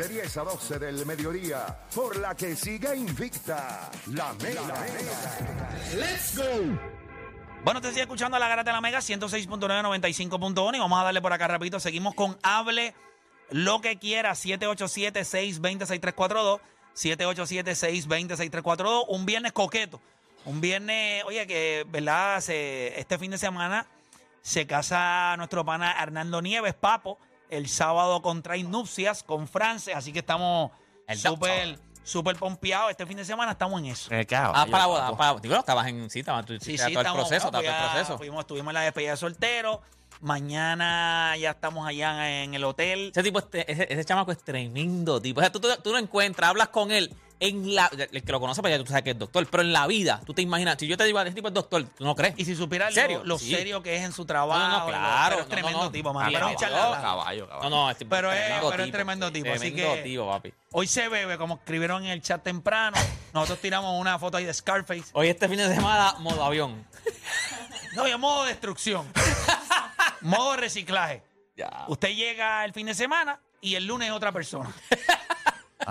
De 10 a 12 del mediodía, por la que siga invicta, la mega. ¡Let's go! Bueno, te sigue escuchando la Garata de la Mega 106.9, 95.1 y vamos a darle por acá rapidito. Seguimos con Hable lo que quiera, 787-620-6342, 787-620-6342. Un viernes coqueto, un viernes, oye, que, ¿verdad? Se- este fin de semana se casa nuestro pana Hernando Nieves, Papo, el sábado contra Nupcias con Frances, así que estamos El súper, súper pompeados. Este fin de semana estamos en eso. Eh, Ah, para la boda. Para, digo, estabas en. Sí, estabas tú Sí, sí, todo el proceso, todo el proceso. Fuimos, estuvimos en la despedida de soltero. Mañana ya estamos allá en el hotel. Ese tipo, este- ese, ese chamaco es tremendo tipo. O sea, tú, tú, tú lo encuentras, hablas con él en la. El que lo conoce, pues ya tú sabes que es doctor. Pero en la vida, tú te imaginas, si yo te digo, ese tipo es doctor, tú no crees. Y si supieras ¿Serio? lo, lo Sí. serio que es en su trabajo. No, no, claro, pero es tremendo no, no. tipo, man. Ah, Pero es. Caballo, caballo. No, no, este tipo Pero es- tremendo pero es tremendo tipo, así Tremendo que- tipo, papi. Hoy se bebe, como escribieron en el chat temprano. Nosotros tiramos una foto ahí de Scarface. Hoy este fin de semana, modo avión. No, y modo destrucción. modo reciclaje. Ya. Usted llega el fin de semana y el lunes es otra persona.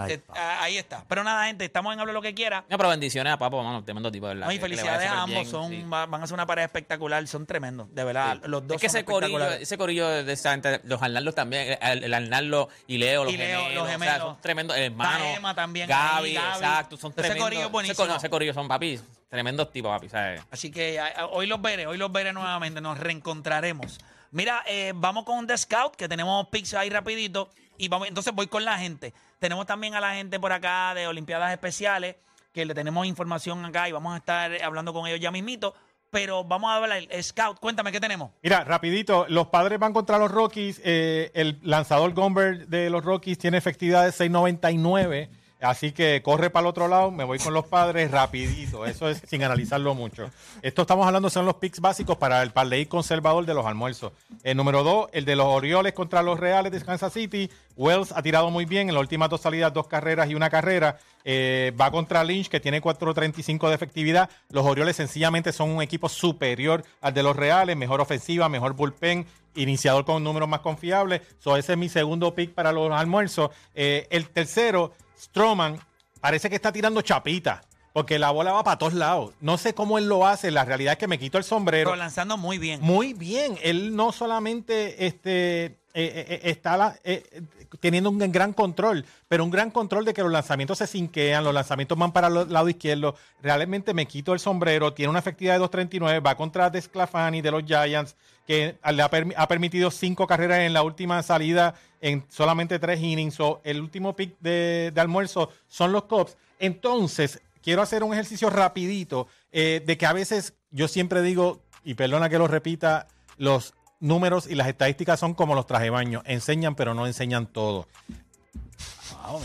Eh, ah, ahí está. Pero nada, gente, estamos en Hablo lo que quiera. No, pero bendiciones a Papo, mano, tremendo tipo, de verdad. No, y felicidades a ambos. bien, Son, sí. Van a ser una pareja espectacular. Son tremendos, de verdad. Los dos es que son ese corillo, ese corillo de esa gente, los Arnaldos también, el, el Arnaldo y Leo, los Y Leo, gemelos, los o sea, gemelos. son tremendos. Está Emma también Gaby, exacto, son Ese tremendos. corillo es buenísimo. Ese, corillo- ese corillo son papi, tremendos tipos, papi, ¿sabes? Así que a- a- hoy los veré, hoy los veré nuevamente, nos reencontraremos. Mira, eh, vamos con The Scout, que tenemos pizza ahí rapidito. Y vamos, entonces voy con la gente. Tenemos también a la gente por acá de Olimpiadas Especiales, que le tenemos información acá y vamos a estar hablando con ellos ya mismito. Pero vamos a hablar, Scout, cuéntame qué tenemos. Mira, rapidito, los padres van contra los Rockies. eh, el lanzador Gomber de los Rockies tiene efectividad de 6.99. Así que corre para el otro lado, me voy con los padres rapidito. Eso es sin analizarlo mucho. Esto estamos hablando son los picks básicos para el parlay conservador de los almuerzos. El número dos, el de los Orioles contra los Reales de Kansas City. Wells ha tirado muy bien en las últimas dos salidas, dos carreras y una carrera. Eh, va contra Lynch, que tiene 4.35 de efectividad. Los Orioles sencillamente son un equipo superior al de los Reales, mejor ofensiva, mejor bullpen, iniciador con números más confiables. So, ese es mi segundo pick para los almuerzos. Eh, el tercero, Stroman, parece que está tirando chapita. Porque la bola va para todos lados. No sé cómo él lo hace. La realidad es que me quito el sombrero. Pero lanzando muy bien. Muy bien. Él no solamente este, eh, eh, está eh, eh, teniendo un gran control, pero un gran control de que los lanzamientos se sinquean, los lanzamientos van para el lado izquierdo. Realmente me quito el sombrero. Tiene una efectividad de 2.39. Va contra Desclafani de los Giants, que le ha, permi- ha permitido cinco carreras en la última salida en solamente tres innings. So, el último pick de, almuerzo son los Cubs. Entonces, quiero hacer un ejercicio rapidito de que a veces yo siempre digo, y perdona que lo repita, los números y las estadísticas son como los traje de baño, enseñan pero no enseñan todo.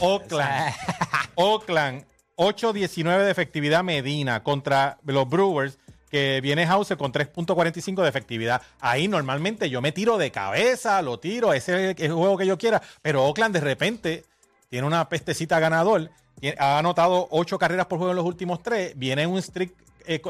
Oakland, Oakland, 8.19 de efectividad Medina contra los Brewers, que viene House con 3.45 de efectividad. Ahí normalmente yo me tiro de cabeza, lo tiro, ese es el juego que yo quiera, pero Oakland de repente tiene una pestecita ganador, ha anotado 8 carreras por juego en los últimos 3, viene un streak eh,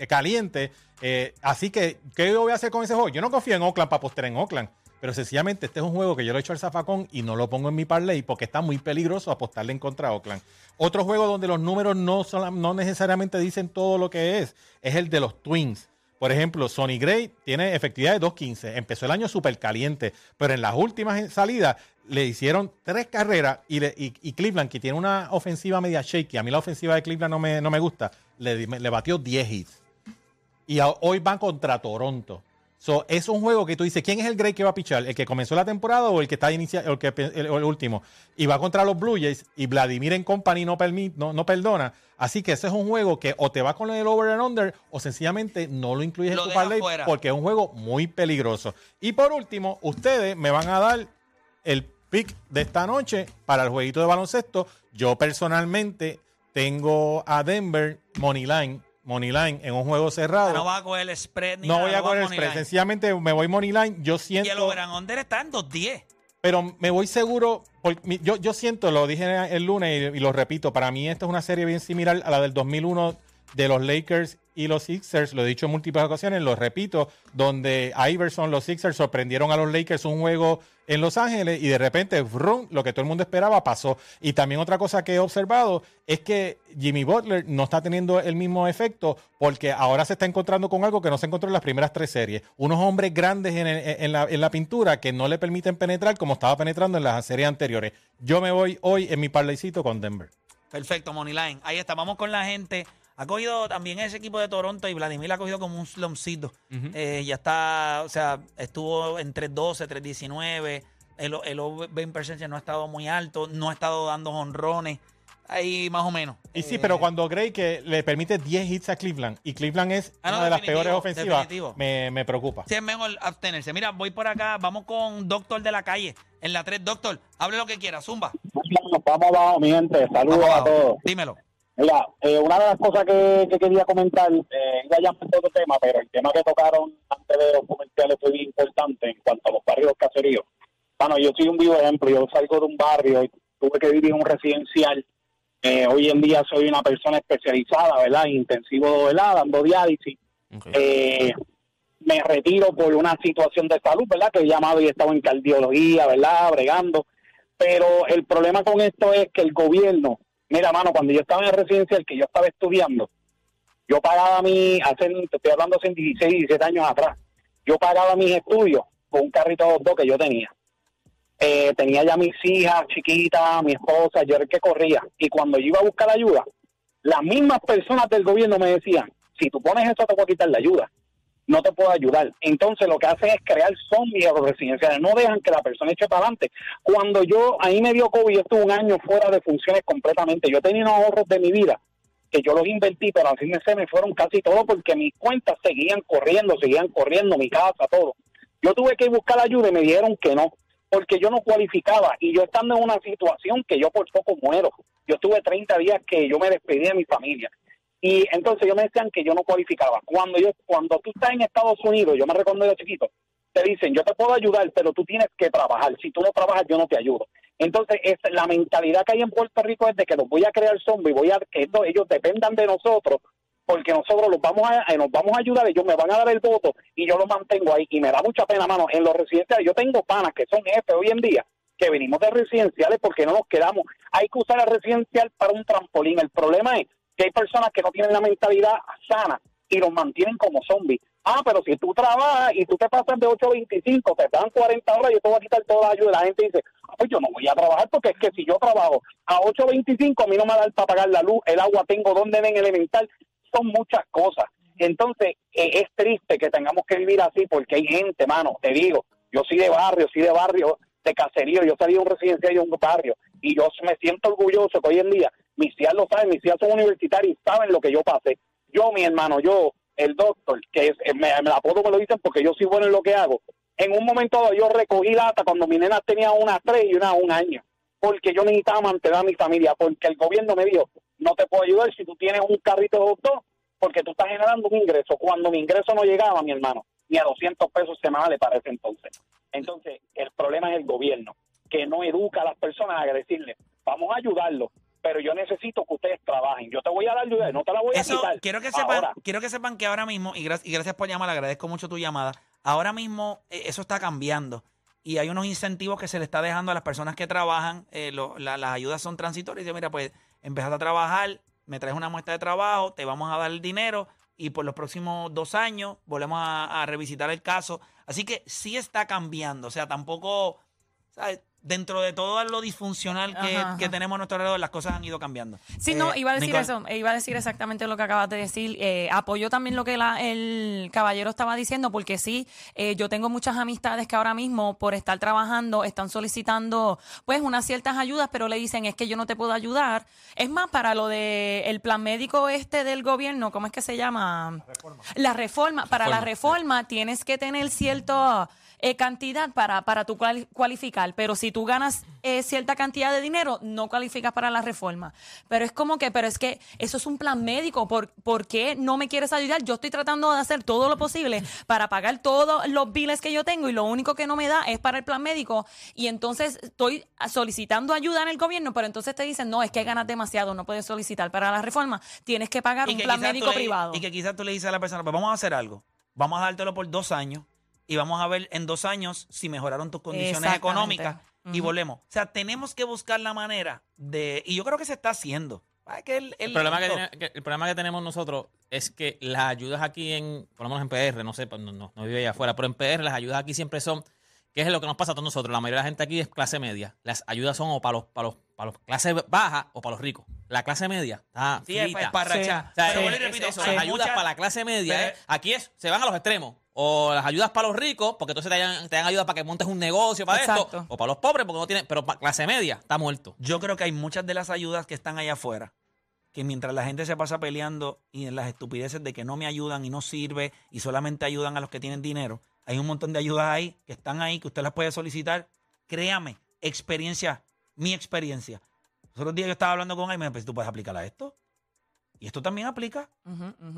eh, caliente, eh, así que, ¿qué yo voy a hacer con ese juego? Yo no confío en Oakland para postear en Oakland. Pero sencillamente este es un juego que yo lo he hecho al zafacón y no lo pongo en mi parlay porque está muy peligroso apostarle en contra a Oakland. Otro juego donde los números no, son, no necesariamente dicen todo lo que es, es el de los Twins. Por ejemplo, Sonny Gray tiene efectividad de 2.15. Empezó el año súper caliente, pero en las últimas salidas le hicieron tres carreras y, y- y Cleveland, que tiene una ofensiva media shaky, a mí la ofensiva de Cleveland no me, no me gusta, le, le batió 10 hits y a- hoy van contra Toronto. So, es un juego que tú dices, ¿quién es el Gray que va a pichar? ¿El que comenzó la temporada o el que está inicia o el, que, el, el último? Y va contra los Blue Jays y Vladimir en company no, permi- no, no perdona. Así que ese es un juego que o te va con el over and under o sencillamente no lo incluyes Lo en tu parlay porque es un juego muy peligroso. Y por último, ustedes me van a dar el pick de esta noche para el jueguito de baloncesto. Yo personalmente tengo a Denver Moneyline, Moneyline en un juego cerrado. No va a coger el spread ni No nada, voy a coger el spread. line. Sencillamente me voy Moneyline. Yo Y el siento. over under está en 2.10. Pero me voy seguro, yo, yo siento, lo dije el lunes y, y lo repito, para mí esta es una serie bien similar a la del 2001 de los Lakers y los Sixers, lo he dicho en múltiples ocasiones, lo repito, donde Iverson, los Sixers sorprendieron a los Lakers un juego en Los Ángeles y de repente, lo que todo el mundo esperaba pasó. Y también otra cosa que he observado es que Jimmy Butler no está teniendo el mismo efecto porque ahora se está encontrando con algo que no se encontró en las primeras tres series. Unos hombres grandes en, en la, en la pintura que no le permiten penetrar como estaba penetrando en las series anteriores. Yo me voy hoy en mi parlaycito con Denver. Perfecto, Moneyline. Ahí está, vamos con la gente. Ha cogido también ese equipo de Toronto y Vladimir ha cogido como un slumcito. Eh, ya está, o sea, estuvo en 3.12, 3.19. El, el over percentage no ha estado muy alto, no ha estado dando honrones. Ahí más o menos. Y sí, Eh, pero cuando Gray que le permite 10 hits a Cleveland y Cleveland es Ah, no, una de las peores ofensivas, me, me preocupa. Sí, es mejor abstenerse. Mira, voy por acá, vamos con Doctor de la calle. En la 3, Doctor, hable lo que quiera, zumba. Vamos, abajo, mi gente. Saludos a todos. Dímelo. Mira, eh, una de las cosas que, que quería comentar, eh, iba por otro tema, pero el tema que tocaron antes de los comerciales fue bien importante en cuanto a los barrios caseríos. Bueno, yo soy un vivo ejemplo, yo salgo de un barrio y tuve que vivir en un residencial. Eh, hoy en día soy una persona especializada, ¿verdad? Intensivo, ¿verdad? Dando diálisis. Eh, me retiro por una situación de salud, ¿verdad? Que he llamado y he estado en cardiología, ¿verdad? Bregando. Pero el problema con esto es que el gobierno, mira, mano, cuando yo estaba en el residencial, que yo estaba estudiando, yo pagaba mi, estoy hablando hace 16, 17 años atrás, yo pagaba mis estudios con un carrito de dog que yo tenía. Eh, tenía ya mis hijas chiquitas, mi esposa, yo era el que corría. Y cuando yo iba a buscar ayuda, las mismas personas del gobierno me decían, si tú pones eso te voy a quitar la ayuda no te puedo ayudar. Entonces lo que hacen es crear zombies residenciales, no dejan que la persona eche para adelante. Cuando yo, ahí me dio COVID, yo estuve un año fuera de funciones completamente. Yo tenía unos ahorros de mi vida que yo los invertí, pero así me, se me fueron casi todos porque mis cuentas seguían corriendo, seguían corriendo, mi casa, todo. Yo tuve que buscar ayuda y me dijeron que no, porque yo no cualificaba y yo estando en una situación que yo por poco muero. Yo tuve 30 días que yo me despedí de mi familia. Y entonces yo me decían que yo no cualificaba. Cuando yo cuando tú estás en Estados Unidos, yo me recuerdo de chiquito, te dicen, yo te puedo ayudar, pero tú tienes que trabajar. Si tú no trabajas, yo no te ayudo. Entonces, es, la mentalidad que hay en Puerto Rico es de que los voy a crear zombies, voy a que esto- ellos dependan de nosotros, porque nosotros los vamos a, eh, nos vamos a ayudar, ellos me van a dar el voto y yo lo mantengo ahí. Y me da mucha pena, mano, en los residenciales. Yo tengo panas que son jefes hoy en día, que venimos de residenciales porque no nos quedamos. Hay que usar el residencial para un trampolín. El problema es que hay personas que no tienen la mentalidad sana y los mantienen como zombies. Ah, pero si tú trabajas y tú te pasas de 8 a 25, te dan 40 horas, yo te voy a quitar toda la ayuda. La gente dice, ah, pues yo no voy a trabajar porque es que si yo trabajo a 8 a 25, a mí no me da para pagar la luz, el agua tengo donde en elemental. Son muchas cosas. Entonces, eh, es triste que tengamos que vivir así porque hay gente, mano, te digo, yo soy de barrio, soy de barrio, de caserío, yo salí de un residencial y un barrio y yo me siento orgulloso que hoy en día mis tías lo saben, mis tías son universitarios y saben lo que yo pasé. Yo, mi hermano, yo, el doctor, que es, eh, me, me apodo me lo dicen porque yo soy bueno en lo que hago. En un momento yo recogí lata cuando mi nena tenía una tres y una un año, porque yo necesitaba mantener a mi familia, porque el gobierno me dijo, no te puedo ayudar si tú tienes un carrito de doctor, porque tú estás generando un ingreso. Cuando mi ingreso no llegaba, mi hermano, ni a 200 pesos semanales para ese entonces. Entonces, el problema es el gobierno, que no educa a las personas a decirle, vamos a ayudarlos, pero yo necesito que ustedes trabajen. Yo te voy a dar ayuda, no te la voy a quitar. quiero que sepan, Ahora, quiero que sepan que ahora mismo, y, gra- y gracias por llamar, agradezco mucho tu llamada. Ahora mismo eh, eso está cambiando. Y hay unos incentivos que se le está dejando a las personas que trabajan. eh, lo- la- las ayudas son transitorias. Dice, mira, pues empezaste a trabajar, me traes una muestra de trabajo, te vamos a dar el dinero y por los próximos dos años volvemos a, a revisitar el caso. Así que sí está cambiando. O sea, tampoco, ¿sabes? Dentro de todo lo disfuncional que, Ajá, que ajá. tenemos a nuestro alrededor, las cosas han ido cambiando. Sí, no, Eh, iba a decir Nicole. eso, iba a decir exactamente lo que acabas de decir. Eh, apoyo también lo que la- el caballero estaba diciendo, porque sí, eh, yo tengo muchas amistades que ahora mismo, por estar trabajando, están solicitando pues unas ciertas ayudas, pero le dicen es que yo no te puedo ayudar. Es más, para lo de el plan médico este del gobierno, ¿cómo es que se llama? La reforma. Para la reforma tienes que tener cierto eh, cantidad para, para tú cuali- cualificar. Pero si tú ganas eh, cierta cantidad de dinero, no cualificas para la reforma. Pero es como que, pero es que eso es un plan médico. ¿Por, por qué no me quieres ayudar? Yo estoy tratando de hacer todo lo posible para pagar todos los biles que yo tengo y lo único que no me da es para el plan médico. Y entonces estoy solicitando ayuda en el gobierno, pero entonces te dicen, no, es que ganas demasiado, no puedes solicitar para la reforma. Tienes que pagar un que plan médico le- privado. Y que quizás tú le dices a la persona, pues vamos a hacer algo. Vamos a dártelo por dos años y vamos a ver en dos años si mejoraron tus condiciones económicas y volvemos. O sea, tenemos que buscar la manera de... Y yo creo que se está haciendo. Ah, que el, El problema que, tiene- que- el problema que tenemos nosotros es que las ayudas aquí en, por lo menos en PR, no sé, pues, no, no, no vive allá afuera, pero en PR las ayudas aquí siempre son, que es lo que nos pasa a todos nosotros. La mayoría de la gente aquí es clase media. Las ayudas son o para los, para los, para los clase baja o para los ricos. La clase media está Sí, es, frita. es para. O sea, es- es repito, eso, hay las ayudas para la clase media, Pero- ¿eh? aquí es, se van a los extremos. O las ayudas para los ricos, porque entonces te dan, te dan ayuda para que montes un negocio para esto. Exacto. O para los pobres, porque no tienen. Pero para clase media, está muerto. Yo creo que hay muchas de las ayudas que están allá afuera, que mientras la gente se pasa peleando y en las estupideces de que no me ayudan y no sirve y solamente ayudan a los que tienen dinero, hay un montón de ayudas ahí que están ahí, que usted las puede solicitar. Créame, experiencia, mi experiencia. Los otros días yo estaba hablando con él y me dijo, pues tú puedes aplicar a esto. Y esto también aplica.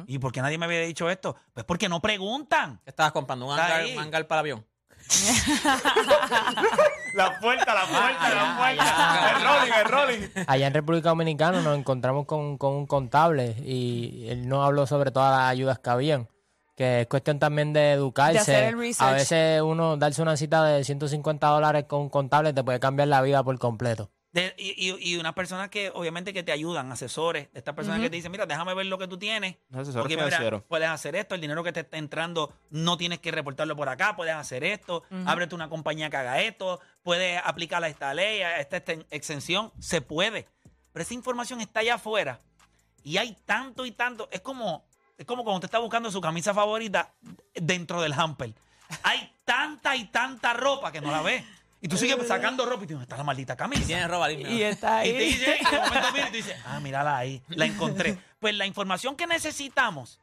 ¿Y por qué nadie me había dicho esto? Pues porque no preguntan. ¿Qué estabas comprando? ¿Un Está hangar, ahí. un hangar para avión? La puerta, la puerta, la puerta. El rolling, el rolling. Allá en República Dominicana nos encontramos con, con un contable y él nos habló sobre todas las ayudas que habían. Que es cuestión también de educarse. De hacer el research. A veces uno darse una cita de 150 dólares con un contable te puede cambiar la vida por completo. De- y, y, y unas personas que obviamente que te ayudan, asesores, de estas personas que te dicen, mira, déjame ver lo que tú tienes. Asesor Porque, mira, financiero. puedes hacer esto, el dinero que te está entrando no tienes que reportarlo por acá, puedes hacer esto, ábrete una compañía que haga esto, puedes aplicar a esta ley, a esta, esta exención, se puede. Pero esa información está allá afuera y hay tanto y tanto, es como, es como cuando usted está buscando su camisa favorita dentro del hamper. Hay tanta y tanta ropa que no la ves. Y tú sigues sacando ropa y tú, ¿dónde está la maldita camisa? Tienes ropa limpia. Y está Y te ahí. dice, y de momento mira y tú dices, ah, mírala ahí, la encontré. Pues la información que necesitamos,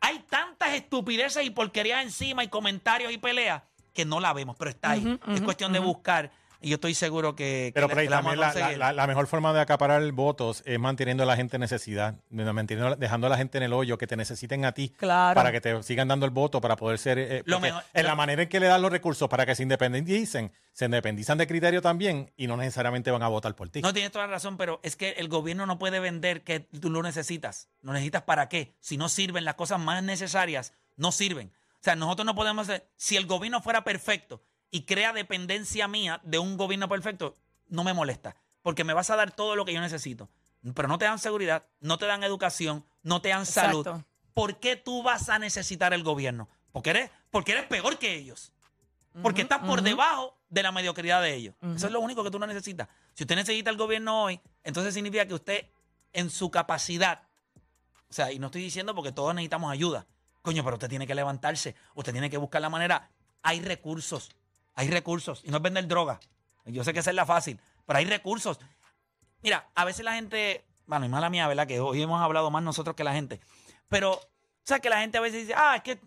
hay tantas estupideces y porquerías encima y comentarios y peleas que no la vemos, pero está ahí. Es cuestión de buscar y yo estoy seguro que, que Pero le- por ahí que la también la, mejor forma de acaparar votos es manteniendo a la gente en necesidad, manteniendo, dejando a la gente en el hoyo, que te necesiten a ti Claro. para que te sigan dando el voto, para poder ser... eh, Lo mejor- en lo- la manera en que le dan los recursos para que se independicen, se independizan de criterio también y no necesariamente van a votar por ti. No tienes toda la razón, pero es que el gobierno no puede vender que tú lo necesitas. ¿Lo necesitas para qué? Si no sirven las cosas más necesarias, no sirven. O sea, nosotros no podemos hacer. Si el gobierno fuera perfecto y crea dependencia mía de un gobierno perfecto, no me molesta. Porque me vas a dar todo lo que yo necesito. Pero no te dan seguridad, no te dan educación, no te dan salud. ¿Por qué tú vas a necesitar el gobierno? Porque eres, porque eres peor que ellos. Porque estás por debajo de la mediocridad de ellos. Eso es lo único que tú no necesitas. Si usted necesita el gobierno hoy, entonces significa que usted, en su capacidad, o sea, y no estoy diciendo porque todos necesitamos ayuda. Coño, pero usted tiene que levantarse. Usted tiene que buscar la manera. Hay recursos. Hay recursos. Y no es vender droga. Yo sé que esa es la fácil. Pero hay recursos. Mira, a veces la gente. Bueno, y mala mía, ¿verdad? Que hoy hemos hablado más nosotros que la gente. Pero, o sea, que la gente a veces dice, ah, es que.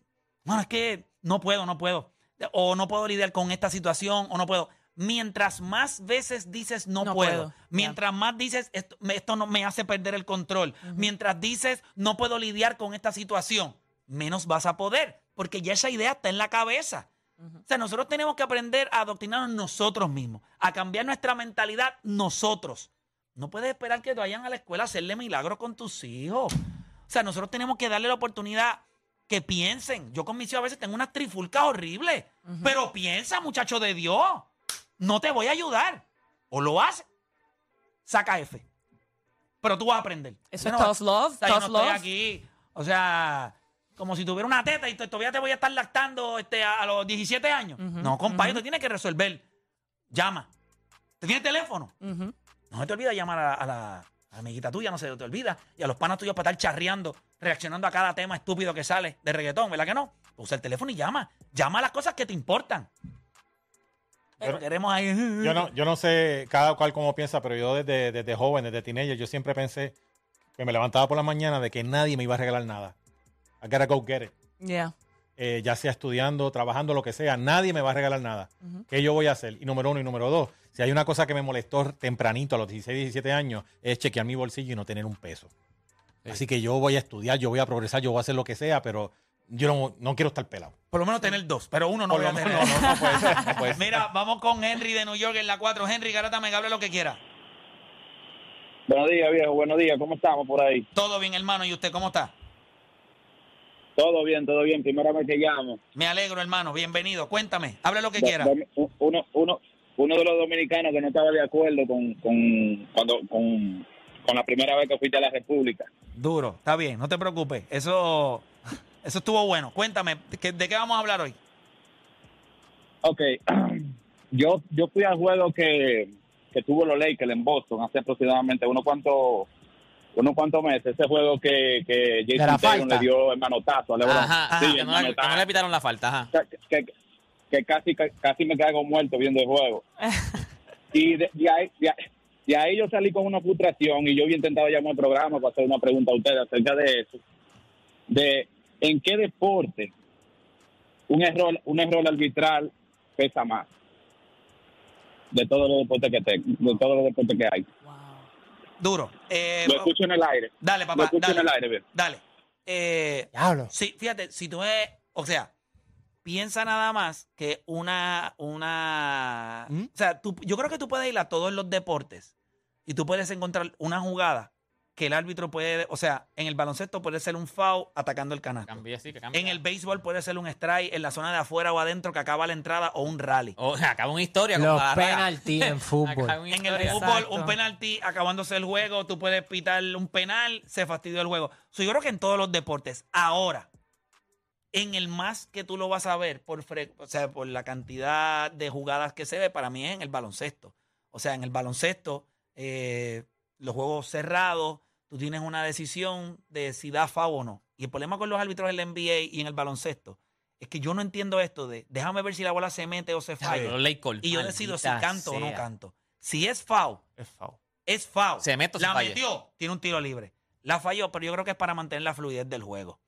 Bueno, es que no puedo, no puedo. O no puedo lidiar con esta situación, o no puedo. Mientras más veces dices no, No puedo, puedo. mientras más dices esto no me hace perder el control, mientras dices no puedo lidiar con esta situación, menos vas a poder, porque ya esa idea está en la cabeza. O sea, nosotros tenemos que aprender a adoctrinarnos nosotros mismos, a cambiar nuestra mentalidad nosotros. No puedes esperar que vayan a la escuela a hacerle milagros con tus hijos. O sea, nosotros tenemos que darle la oportunidad que piensen. Yo con mis hijos a veces tengo unas trifulcas horribles, pero piensa, muchacho de Dios. No te voy a ayudar. O lo haces, saca F. Pero tú vas a aprender. Eso es no- tough love, o sea, yo tough no estoy love. aquí, o sea, como si tuviera una teta y to- todavía te voy a estar lactando este, a, a los 17 años. no, compadre, te tienes que resolver. Llama. ¿Te tienes teléfono? Ujú. No se te olvida llamar a, a la a la amiguita tuya, no se te olvida. Y a los panas tuyos para estar charreando, reaccionando a cada tema estúpido que sale de reggaetón, ¿verdad que no? Usa el teléfono y llama. Llama a las cosas que te importan. Pero Yo- queremos ahí. Yo no, yo no sé cada cual cómo piensa, pero yo desde, desde joven, desde teenager, yo siempre pensé que me levantaba por la mañana de que nadie me iba a regalar nada. I gotta go get it. Yeah. eh, ya sea estudiando, trabajando, lo que sea, nadie me va a regalar nada. ¿Qué yo voy a hacer? Y número uno y número dos, si hay una cosa que me molestó tempranito a los 16, 17 años, es chequear mi bolsillo y no tener un peso. Así que yo voy a estudiar, yo voy a progresar, yo voy a hacer lo que sea, pero yo no, no quiero estar pelado. Por lo menos tener dos, pero uno no Por voy a tener. menos, no, no puede ser, no puede ser. Mira, vamos con Henry de New York en la 4. Henry, garátame, que hable lo que quiera. Buenos días, viejo. Buenos días. ¿Cómo estamos por ahí? Todo bien, hermano. ¿Y usted cómo está? Todo bien, todo bien. Primera vez que llamo. Me alegro, hermano. Bienvenido. Cuéntame. Hable lo que quiera. Do- Uno, uno, uno de los dominicanos que no estaba de acuerdo con, con, cuando, con, con la primera vez que fuiste a la República. Duro. Está bien. No te preocupes. Eso, eso estuvo bueno. Cuéntame. ¿de qué, de qué vamos a hablar hoy? Ok. Yo, yo fui al juego que, que tuvo los Lakers en Boston hace aproximadamente unos cuantos unos cuantos meses. Ese juego que, que la Jason Tatum falta. le dio el manotazo a LeBron. Ajá, Sí, que, el no, le- que no le pitaron la falta, ajá. que, que- que casi casi me caigo muerto viendo el juego. y de, de ahí, de, ahí- de ahí yo salí con una frustración y yo había intentado llamar al programa para hacer una pregunta a ustedes acerca de eso. De en qué deporte un error un error arbitral pesa más de todos los deportes que tengo, de todos los deportes que hay. Duro. Eh, Lo escucho en el aire. dale, Lo papá. escucho en el aire, bien. Dale. Eh, Diablo. Sí, fíjate, si tú ves, o sea, piensa nada más que una, una, ¿Mm? o sea, tú, yo creo que tú puedes ir a todos los deportes y tú puedes encontrar una jugada que el árbitro puede, o sea, en el baloncesto puede ser un foul atacando el canasto. Cambié, sí, que cambié. En el béisbol puede ser un strike en la zona de afuera o adentro que acaba la entrada o un rally. Oh, acaba una historia. Los penaltis en fútbol. En el fútbol, Exacto. un penalti acabándose el juego, tú puedes pitar un penal, se fastidió el juego. So, yo creo que en todos los deportes. Ahora, en el más que tú lo vas a ver por, fre- o sea, por la cantidad de jugadas que se ve, para mí es en el baloncesto. O sea, en el baloncesto, eh, los juegos cerrados, tú tienes una decisión de si da FAO o no. Y el problema con los árbitros en la NBA y en el baloncesto es que yo no entiendo esto de déjame ver si la bola se mete o se falla. Y yo decido si canto o no canto. Si es FAO, Es foul. es foul. Se mete o se La falla. metió, tiene un tiro libre. La falló, pero yo creo que es para mantener la fluidez del juego.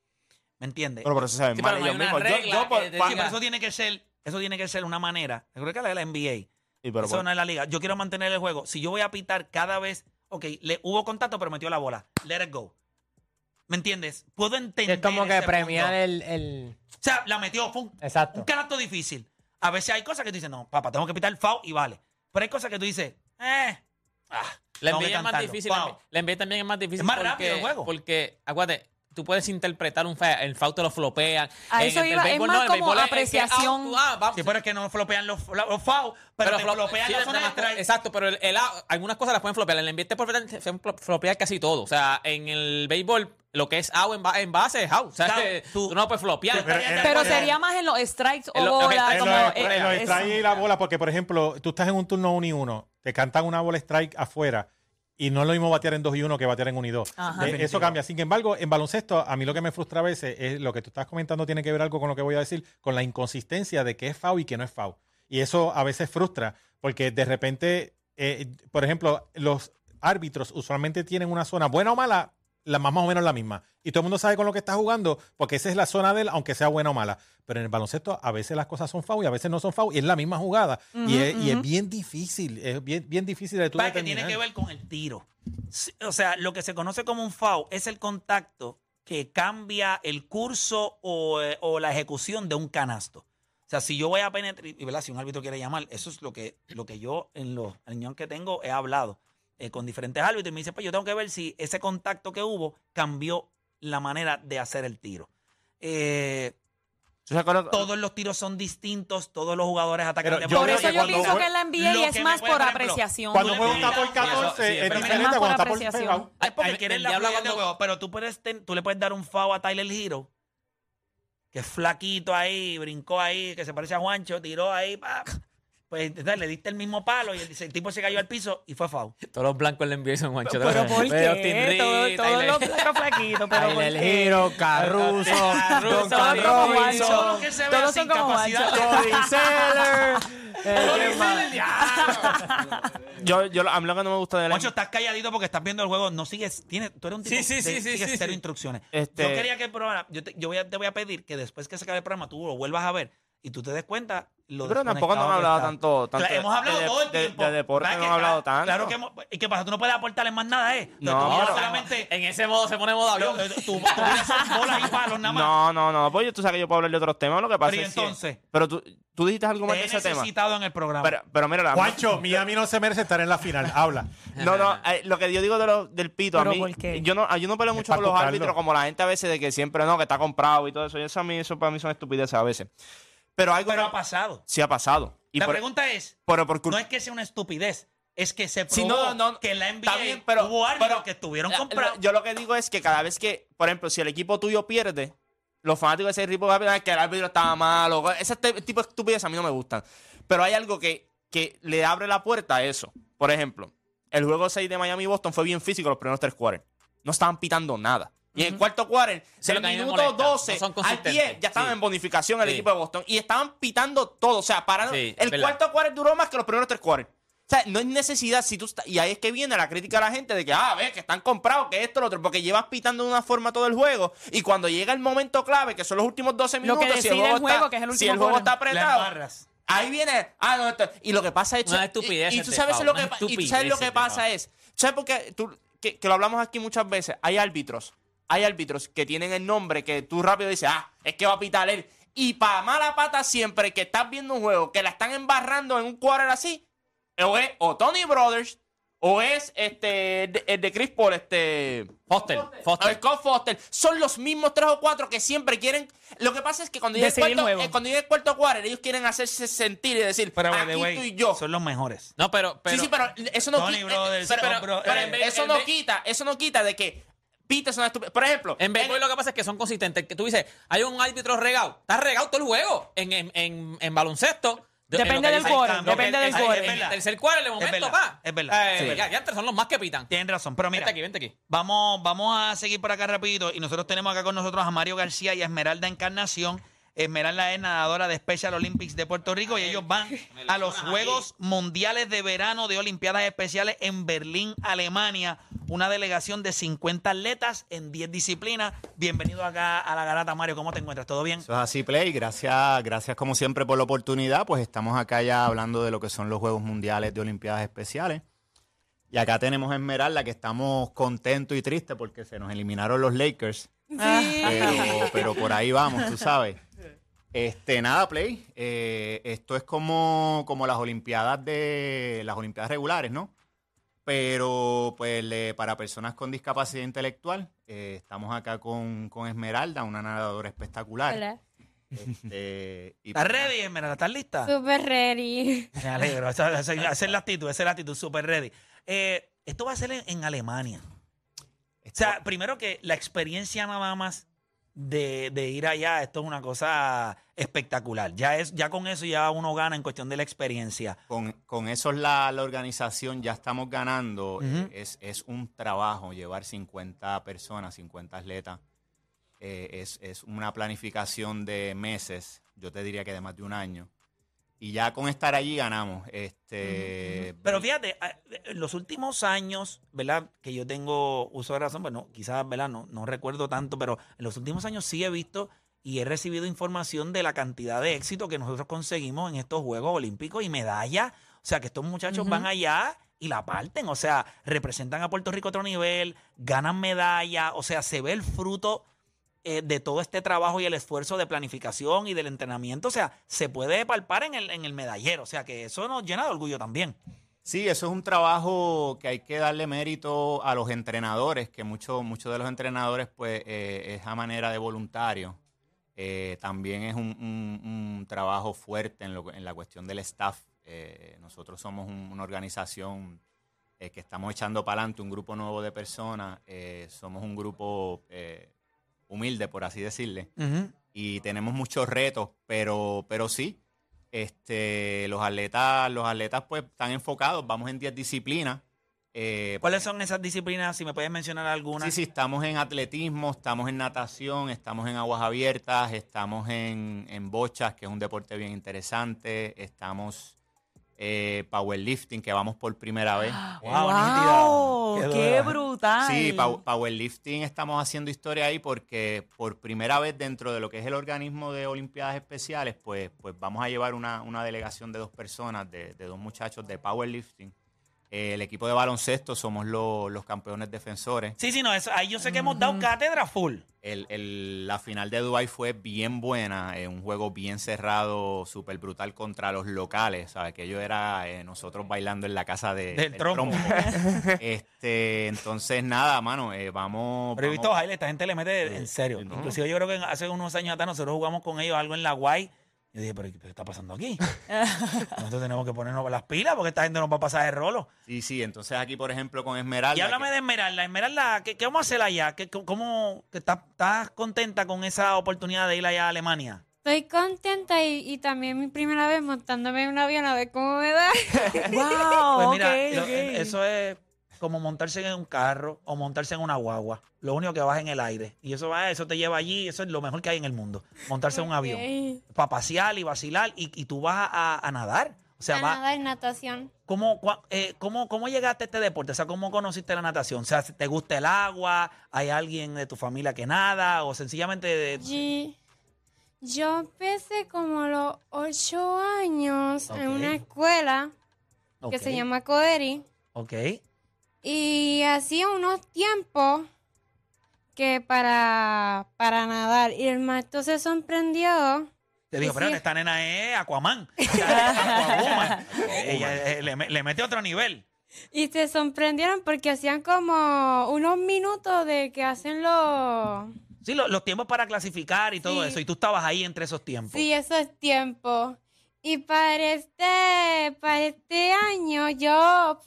¿Me entiendes? Pero por eso se Sí, mal ellos mismos. Yo- yo por- Sí, pero eso tiene que ser, eso tiene que ser una manera. Yo creo que la de la NBA. y pero eso por- no es la liga. Yo quiero mantener el juego. Si yo voy a pitar cada vez, ok, le hubo contacto, pero metió la bola. Let it go. ¿Me entiendes? Puedo entender. Es como que ese premiar el, el- O sea, la metió. Fue un, Exacto. un canasto difícil. A veces hay cosas que tú dices, no, papá, tengo que pitar el foul y vale. Pero hay cosas que tú dices, eh. Ah, La NBA es más difícil. Foul. La- NBA también es más difícil. Es más porque, rápido el juego. Porque, acuérdate, tú puedes interpretar un fa- el foul te lo flopean. A En eso el- el iba, es béisbol más no, el como béisbol es- es que, ah, apreciación. ah. Sí, pero es que no flopean los, los fouls, pero, flopean sí, la zona más-. Exacto, pero el, el algunas cosas las pueden flopear. En el NBA te pueden flopear- se pueden flopear casi todo. O sea, en el béisbol, lo que es out en, ba- en base es out. O sea, Claro, que tú- tú, no puedes flopear. Pero- sería más en los strikes o en lo- bola. en En como, los, eh, en los eso. strikes y la bola, porque por ejemplo, tú estás en un turno 1 y 1, te cantan una bola strike afuera y no es lo mismo batear en 2 y 1 que batear en 1 y 2. Ajá. Eh, eso cambia. Sin embargo, en baloncesto, a mí lo que me frustra a veces es lo que tú estás comentando tiene que ver algo con lo que voy a decir, con la inconsistencia de que es foul y que no es foul. Y eso a veces frustra, porque de repente, eh, por ejemplo, los árbitros usualmente tienen una zona buena o mala, la más, más o menos la misma. Y todo el mundo sabe con lo que está jugando, porque esa es la zona de él, aunque sea buena o mala. Pero en el baloncesto a veces las cosas son foul y a veces no son foul, y es la misma jugada. y, es, y es bien difícil, es bien, bien difícil de tú Para que tiene que ver con el tiro. O sea, lo que se conoce como un foul es el contacto que cambia el curso o, eh, o la ejecución de un canasto. O sea, si yo voy a penetrar, y ¿verdad? si un árbitro quiere llamar, eso es lo que, lo que yo en los años que tengo he hablado eh, con diferentes árbitros y me dice, pues yo tengo que ver si ese contacto que hubo cambió la manera de hacer el tiro. Eh, ¿Tú sabes cuál es- todos los tiros son distintos, todos los jugadores atacan Pero de Por eso yo cuando pienso que en la NBA es más por apreciación. Cuando Tú le juego está por dar- 14 Sí, eso- sí, es diferente cuando está por apreciación. pegado. Es porque la de juego, pero tú, puedes ten- tú le puedes dar un foul a Tyler Hero, que es flaquito ahí, brincó ahí, que se parece a Juancho, tiró ahí, pa. Pues entonces le diste el mismo palo y el, el tipo se cayó al piso y fue foul. Todos los blancos le envían son Juancho. Pero ¿por qué? Todos Tyler- los blancos flaquitos, pero. Hero, Caruso, Caruso, Duncan Todos que se vea Todos sin son como Cody. ¿quién más? Yo, yo, a mí lo que no me gusta de la estás calladito porque estás viendo el juego. No sigues. Tienes, tú eres un tipo Sí, sí, de- sí, sí, sigues sí, cero sí. instrucciones. Este- Yo quería que el programa. Yo, te, yo voy a, te voy a pedir que después que se acabe el programa tú lo vuelvas a ver y tú te des cuenta. Lo Pero tampoco no hemos que hablado está. tanto, tanto Claro, hemos hablado de, todo el de- tiempo. de deporte ¿Sabes no que hemos hablado tanto. Claro que hemos- ¿Y qué pasa? Tú no puedes aportarle más nada, ¿eh? No, Tú pero- solamente. En ese modo se pone modo avión. Tú, tú tienes bolas y palos nada más. No, no, no, pues yo- tú sabes que yo puedo hablar de otros temas, lo que pasa Pero ¿y es que- entonces? pero tú, tú dijiste algo más de he ese tema. necesitado en el programa. Pero, pero mira, la- Juancho, Miami no se merece estar en la final. Habla. No, no, eh, lo que yo digo de lo- del pito, a ¿Pero mí, por qué? yo no, yo no peleo mucho con los árbitros, como la gente a veces de que siempre no, que está comprado y todo eso, y eso a mí, eso para mí son estupideces a veces. Pero algo Pero ha pasado. sí ha pasado. Y la por, pregunta es: pero por no es que sea una estupidez, es que se probó Sí, no, no, que en la NBA está bien, pero- hubo árbitros pero- que estuvieron comprados. lo- Yo lo que digo es que cada vez que, por ejemplo, si el equipo tuyo pierde, los fanáticos de ese equipo van a pensar que el árbitro estaba malo. Ese tipo de estupideces a mí no me gustan. Pero hay algo que, que le abre la puerta a eso. Por ejemplo, el juego 6 de Miami-Boston fue bien físico los primeros tres quarters. No estaban pitando nada. Y en el cuarto quarter, es lo del minuto molesta. 12 No son al consistentes. 10, ya estaban Sí. en bonificación el Sí. equipo de Boston. Y estaban pitando todo. O sea, pararon. Sí, el verdad. cuarto quarter duró más que los primeros tres quarters. O sea, no hay necesidad si tú estás- Y ahí es que viene la crítica a la gente de que, ah, ves, que están comprados, que esto, lo otro, porque llevas pitando de una forma todo el juego. Y cuando llega el momento clave, que son los últimos 12 Lo minutos, que si el juego, el juego, está, que es el si último el juego está apretado, ahí viene, ah, no, esto- y lo que pasa es, Unas y- tú de sabes lo que y tú sabes lo que de pasa es, ¿sabes por qué? Tú, que, que lo hablamos aquí muchas veces, hay árbitros, hay árbitros que tienen el nombre que tú rápido dices, ah, es que va a pitar él. Y para mala pata siempre que estás viendo un juego que la están embarrando en un quarter así, o es o Tony Brothers, o es este el de- el de Chris Paul, este Foster, o Foster. Scott Foster, son los mismos tres o cuatro que siempre quieren. Lo que pasa es que cuando llega el cuarto, eh, cuando llega el cuarto quarter, ellos quieren hacerse sentir y decir, Pero, aquí way, tú y yo. son los mejores. No, pero, pero sí, sí, pero eso no Tony quita. Brothers, pero, eh, eso no quita, eso no quita de que Pete es una estupidez. Por ejemplo, En béisbol lo que pasa es que son consistentes. Que tú dices, hay un árbitro regado. Está regado todo el juego. En, en, en, en baloncesto. de- en Depende del que- depende del es- quarter. En el tercer quarter, de momento, verdad, pa. es verdad, Eh, es verdad. Ya, ya antes son los más que pitan. Tienen razón, pero mira, Vente aquí, vente aquí. Vamos, vamos a seguir por acá rapidito y nosotros tenemos acá con nosotros a Mario García y a Esmeralda Encarnación. Esmeralda es nadadora de Special Olympics de Puerto Rico y ellos van a los Juegos Mundiales de Verano de Olimpiadas Especiales en Berlín, Alemania. Una delegación de 50 atletas en 10 disciplinas. Bienvenido acá a la garata, Mario. ¿Cómo te encuentras? ¿Todo bien? Eso es así, Play. Gracias, gracias como siempre por la oportunidad. Pues estamos acá ya hablando de lo que son los Juegos Mundiales de Olimpiadas Especiales. Y acá tenemos a Esmeralda, que estamos contentos y tristes porque se nos eliminaron los Lakers. Pero, pero por ahí vamos, tú sabes. Este, nada, Play. eh, esto es como, como las Olimpiadas de las Olimpiadas regulares, ¿no? Pero, pues, le- para personas con discapacidad intelectual, eh, estamos acá con, con Esmeralda, una nadadora espectacular. Hola. Este, y ¿Estás pues, ready, Esmeralda? ¿Estás lista? Super ready. Me alegro. Esa, esa- esa es la actitud, esa es la actitud, súper ready. Eh, esto va a ser en, en Alemania. O sea, primero que la experiencia nada más de, de ir allá, esto es una cosa espectacular. Ya, es, ya con eso ya uno gana en cuestión de la experiencia. con, con eso es la, la organización, ya estamos ganando. Eh, es, es un trabajo llevar 50 personas, 50 atletas. Eh, es, es una planificación de meses, yo te diría que de más de un año. Y ya con estar allí ganamos. Este, Pero fíjate, en los últimos años, ¿verdad? Que yo tengo uso de razón, bueno, quizás, ¿verdad? No, no recuerdo tanto, pero en los últimos años sí he visto y he recibido información de la cantidad de éxito que nosotros conseguimos en estos Juegos Olímpicos y medallas. O sea, que estos muchachos van allá y la parten. O sea, representan a Puerto Rico a otro nivel, ganan medallas. O sea, se ve el fruto eh, de todo este trabajo y el esfuerzo de planificación y del entrenamiento. O sea, se puede palpar en el, en el medallero. O sea, que eso nos llena de orgullo también. Sí, eso es un trabajo que hay que darle mérito a los entrenadores, que muchos de los entrenadores, pues, eh, es a manera de voluntario. Eh, también es un, un- trabajo fuerte en, lo- en la cuestión del staff. Eh, nosotros somos un- una organización que estamos echando para adelante, un grupo nuevo de personas. somos un grupo humilde, por así decirle y tenemos muchos retos, pero, pero sí, este, los atletas, los atletas pues están enfocados, vamos en 10 disciplinas. eh, ¿Cuáles son esas disciplinas? Si me puedes mencionar algunas. Sí, sí, estamos en atletismo, estamos en natación, estamos en aguas abiertas, estamos en, en bochas, que es un deporte bien interesante, estamos eh, powerlifting, que vamos por primera vez. Wow. ¡Qué brutal! Sí, pow- powerlifting estamos haciendo historia ahí porque por primera vez dentro de lo que es el organismo de Olimpiadas Especiales, pues, pues vamos a llevar una, una delegación de dos personas, de, de dos muchachos de powerlifting. Eh, el equipo de baloncesto somos lo- los campeones defensores. Sí, sí, no, eso, ahí yo sé que hemos dado cátedra full. El- el- la final de Dubai fue bien buena, eh, un juego bien cerrado, súper brutal contra los locales, ¿sabes? Que yo era eh, nosotros bailando en la casa de, Del trompo. este, entonces, nada, mano, eh, vamos... Pero he vamos- visto baile, esta gente le mete en serio. Inclusive yo creo que hace unos años atrás nosotros jugamos con ellos algo en la Guay. Yo dije, pero ¿qué está pasando aquí? Nosotros tenemos que ponernos las pilas porque esta gente nos va a pasar de rolo. Sí, sí, entonces aquí, por ejemplo, con Esmeralda... Y háblame que- de Esmeralda. Esmeralda, ¿qué, qué vamos a hacer allá? ¿Qué, cómo, estás, contenta con esa oportunidad de ir allá a Alemania? Estoy contenta y, y también mi primera vez montándome en un avión a ver cómo me da. ¡Wow! Pues mira, ok, lo- ok. eso es como montarse en un carro o montarse en una guagua. Lo único que vas en el aire. Y eso va, eso te lleva allí, eso es lo mejor que hay en el mundo. Montarse en un avión. Para pasear y vacilar y, y tú vas a, a nadar. O sea, a va, nadar, natación. ¿cómo, cua- eh, cómo, ¿cómo llegaste a este deporte? O sea, ¿cómo conociste la natación? O sea, ¿te gusta el agua? ¿Hay alguien de tu familia que nada? ¿O sencillamente... de- Y yo empecé como a los ocho años en una escuela que se llama Coderi. Ok. Y hacía unos tiempos que para, para nadar. Y el maestro se sorprendió. Te digo, pero sí. esta nena es Aquaman. O sea. Ella le, le mete otro nivel. Y se sorprendieron porque hacían como unos minutos de que hacen los... Sí, lo- los tiempos para clasificar y todo Sí. eso. Y tú estabas ahí entre esos tiempos. Sí, eso es tiempo. Y para este, para este año yo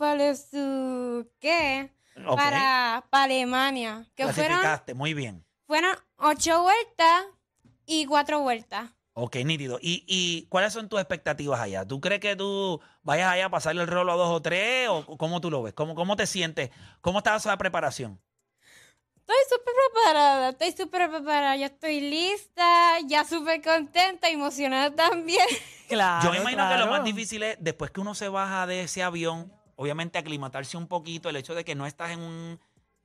qué Ok. para, para Alemania. Que fueron, muy bien. fueron ocho vueltas y cuatro vueltas. Ok, nítido. ¿Y, ¿Y cuáles son tus expectativas allá? ¿Tú crees que tú vayas allá a pasarle el rolo a dos o tres? ¿O cómo tú lo ves? ¿Cómo, cómo te sientes? ¿Cómo está esa preparación? Estoy súper preparada, estoy súper preparada, ya estoy lista, ya súper contenta, emocionada también. Claro, Yo me imagino que lo más difícil es, después que uno se baja de ese avión, obviamente aclimatarse un poquito, el hecho de que no estás en un,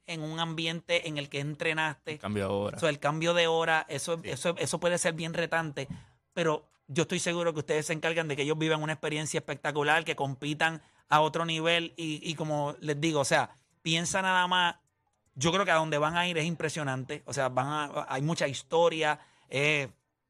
en un ambiente en el que entrenaste. Cambio ahora. O sea, el cambio de hora, eso, eso, eso puede ser bien retante, pero yo estoy seguro que ustedes se encargan de que ellos vivan una experiencia espectacular, que compitan a otro nivel y, y como les digo, o sea, piensa nada más, yo creo que a donde van a ir es impresionante, o sea, van a, hay mucha historia, eh,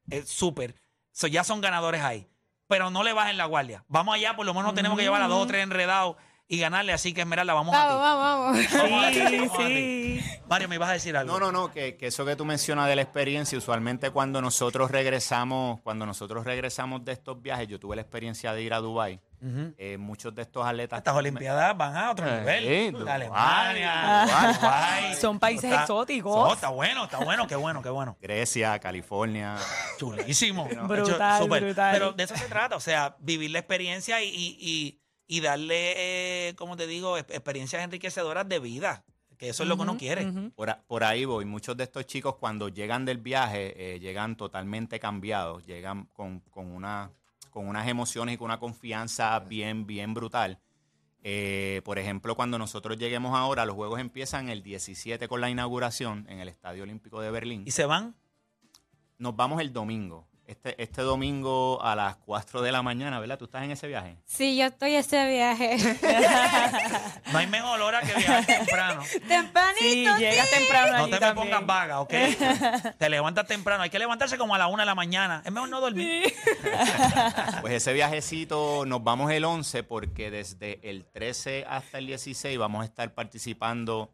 es súper, So, ya son ganadores ahí, pero no le bajen la guardia, vamos allá, por lo menos tenemos que llevar a dos o tres enredados y ganarle, así que Esmeralda, vamos, Vamos, a vamos, vamos. ti. Vamos a ti, Sí, vamos sí. Mario, me ibas a decir algo. No, no, no, que, que eso que tú mencionas de la experiencia, usualmente cuando nosotros regresamos, cuando nosotros regresamos de estos viajes, yo tuve la experiencia de ir a Dubai. Ujú. eh, muchos de estos atletas Estas Olimpiadas van a otro Eh, nivel. Dubái. Alemania, Dubái. Son países Está- exóticos. No, está bueno, está bueno, qué bueno, qué bueno. Grecia, California. Chulísimo. Brutal, brutal. Pero de eso se trata, o sea, vivir la experiencia y, y, y, y darle, eh, como te digo, ex- experiencias enriquecedoras de vida. Que eso es lo que uno quiere. Por, a- por ahí voy. Muchos de estos chicos cuando llegan del viaje eh, llegan totalmente cambiados, llegan con, con, una, con unas emociones y con una confianza bien, bien brutal. Eh, por ejemplo, cuando nosotros lleguemos ahora, los juegos empiezan el 17 con la inauguración en el Estadio Olímpico de Berlín. Y se van. Nos vamos el domingo. Este, este domingo a las 4 de la mañana, ¿verdad? ¿Tú estás en ese viaje? Sí, yo estoy ese viaje. No hay mejor hora que viajar temprano. Tempranito, Sí, llegas temprano No allí te me pongas vaga, ¿ok? te levantas temprano. Hay que levantarse como a la una de la mañana. Es mejor no dormir. Pues ese viajecito nos vamos el 11 porque desde el 13 hasta el 16 vamos a estar participando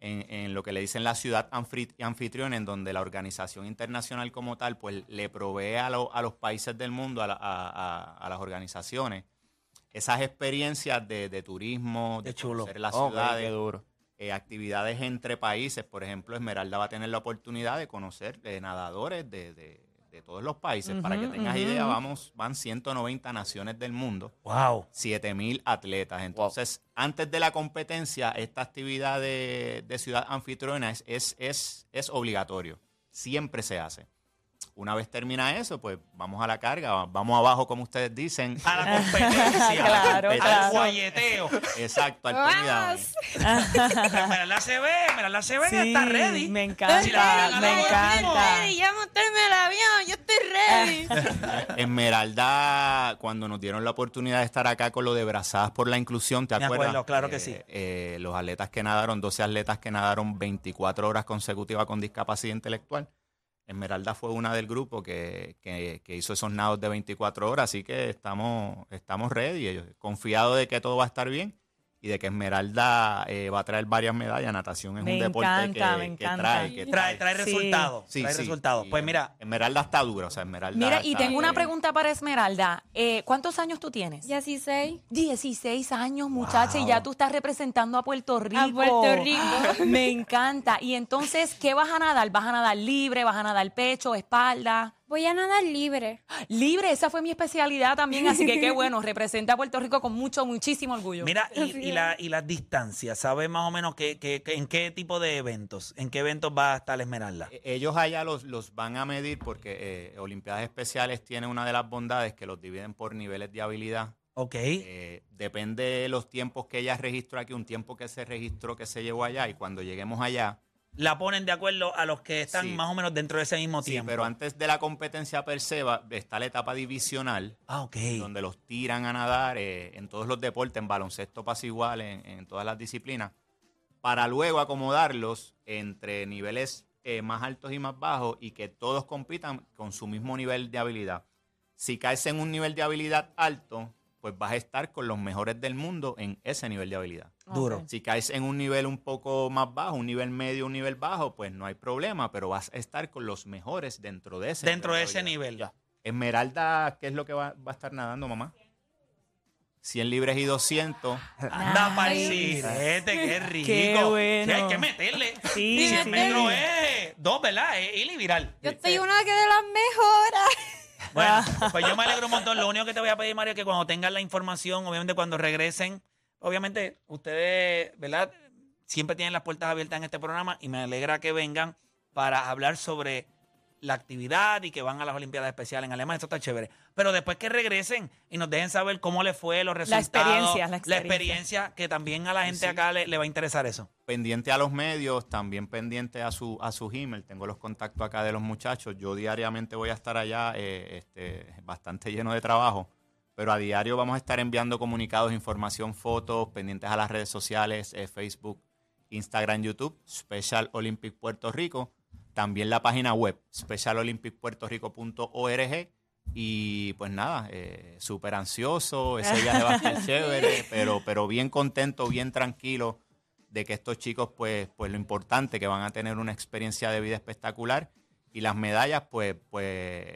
en, en lo que le dicen la ciudad anfitrión, en donde la organización internacional como tal, pues le provee a, lo- a los países del mundo, a, la- a- las organizaciones, esas experiencias de, de turismo, de conocer las ciudades, duro. eh, actividades entre países. Por ejemplo, Esmeralda va a tener la oportunidad de conocer eh, nadadores de, de- de todos los países. Para que tengas idea, vamos, van 190 naciones del mundo, Wow. 7000 atletas. Entonces, antes de la competencia, esta actividad de, de ciudad anfitriona es, es, es, es obligatorio. Siempre se hace. Una vez termina eso, pues vamos a la carga, vamos abajo, como ustedes dicen. A la competencia. Claro, Al claro. guayeteo. Exacto, al Tony Downing. Mira, se ve, mira, la se ve Sí, está ready. me Si encanta, la me ganamos, encanta. Ready, ya montarme el avión, yo estoy ready. Esmeralda, cuando nos dieron la oportunidad de estar acá con lo de Brazadas por la Inclusión, ¿te Me acuerdas? acuerdo, claro que Eh, sí. eh, los atletas que nadaron, 12 atletas que nadaron 24 horas consecutivas con discapacidad intelectual. Esmeralda fue una del grupo que, que- que hizo esos nados de 24 horas, así que estamos, estamos ready, confiados de que todo va a estar bien y de que Esmeralda eh, va a traer varias medallas. Natación es Me un deporte encanta, que, me que encanta. trae, que Trae, trae Sí. resultados. Sí, trae sí. resultados. Y Pues mira, Esmeralda está dura, o sea, Esmeralda. Mira, y está- tengo una pregunta para Esmeralda. Eh, ¿Cuántos años tú tienes? 16. 16 años, muchacha, y ya tú estás representando a Puerto Rico. A Puerto Rico. Me encanta. Y entonces, ¿qué vas a nadar? ¿Vas a nadar libre? ¿Vas a nadar pecho, espalda? Voy a nadar libre. Libre, esa fue mi especialidad también, así que qué bueno, representa a Puerto Rico con mucho, muchísimo orgullo. mira, y, y la, y las distancias, ¿sabes más o menos qué, qué- qué- en qué tipo de eventos? ¿En qué eventos va a estar la Esmeralda? Eh, Ellos allá los, los van a medir porque eh, Olimpiadas Especiales tiene una de las bondades que los dividen por niveles de habilidad. Ok. Eh, depende de los tiempos que ella registró aquí, un tiempo que se registró, que se llevó allá, y cuando lleguemos allá, La ponen de acuerdo a los que están Sí. más o menos dentro de ese mismo sí, tiempo. pero antes de la competencia per se va- está la etapa divisional, Ah, ok. donde los tiran a nadar eh, en todos los deportes, en baloncesto pasa igual, en, en todas las disciplinas, para luego acomodarlos entre niveles eh, más altos y más bajos y que todos compitan con su mismo nivel de habilidad. Si caes en un nivel de habilidad alto, pues vas a estar con los mejores del mundo en ese nivel de habilidad. Duro. Si caes en un nivel un poco más bajo, un nivel medio, un nivel bajo, pues no hay problema, pero vas a estar con los mejores dentro de ese Dentro de nivel ese habilidad. nivel. Ya. Esmeralda, ¿qué es lo que va, va a estar nadando, mamá? 100 libres y 200. Anda sirete, qué rico. Qué bueno. Sí, hay que meterle. Sí, 100 sí. metros es dos, ¿verdad? Es viral. Yo estoy una que de las mejoras. Bueno, pues yo me alegro un montón. Lo único que te voy a pedir, Mario, es que cuando tengan la información, obviamente cuando regresen, obviamente ustedes, ¿verdad? Siempre tienen las puertas abiertas en este programa y me alegra que vengan para hablar sobre la actividad y que van a las Olimpiadas Especiales en Alemania. Eso está chévere. Pero después que regresen y nos dejen saber cómo les fue, los resultados. experiencia, la experiencia. experiencia, que también a la gente acá le, le va a interesar eso. pendiente a los medios, también pendiente a su a su email. Tengo los contactos acá de los muchachos. Yo diariamente voy a estar allá, eh, este, bastante lleno de trabajo, pero a diario vamos a estar enviando comunicados, información, fotos, pendientes a las redes sociales, eh, Facebook, Instagram, YouTube, Special Olympic Puerto Rico, también la página web, specialolympicpuertorico.org. Y pues nada, eh, súper ansioso, ese viaje va a estar chévere, pero, pero bien contento, bien tranquilo de que estos chicos, pues, pues lo importante, que van a tener una experiencia de vida espectacular y las medallas, pues, pues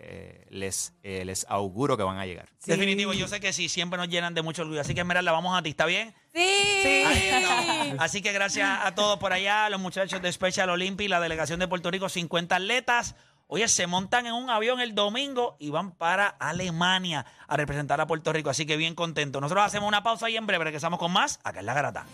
les, eh, les auguro que van a llegar. Definitivo, yo sé que sí, siempre nos llenan de mucho orgullo. Así que, Esmeralda, vamos a ti, ¿está bien? Sí. Estamos. Así que gracias a todos por allá, los muchachos de Special Olympic, la delegación de Puerto Rico, 50 atletas. Oye, se montan en un avión el domingo y van para Alemania a representar a Puerto Rico. Así que bien contentos. Nosotros hacemos una pausa y en breve regresamos con más acá en La Garata.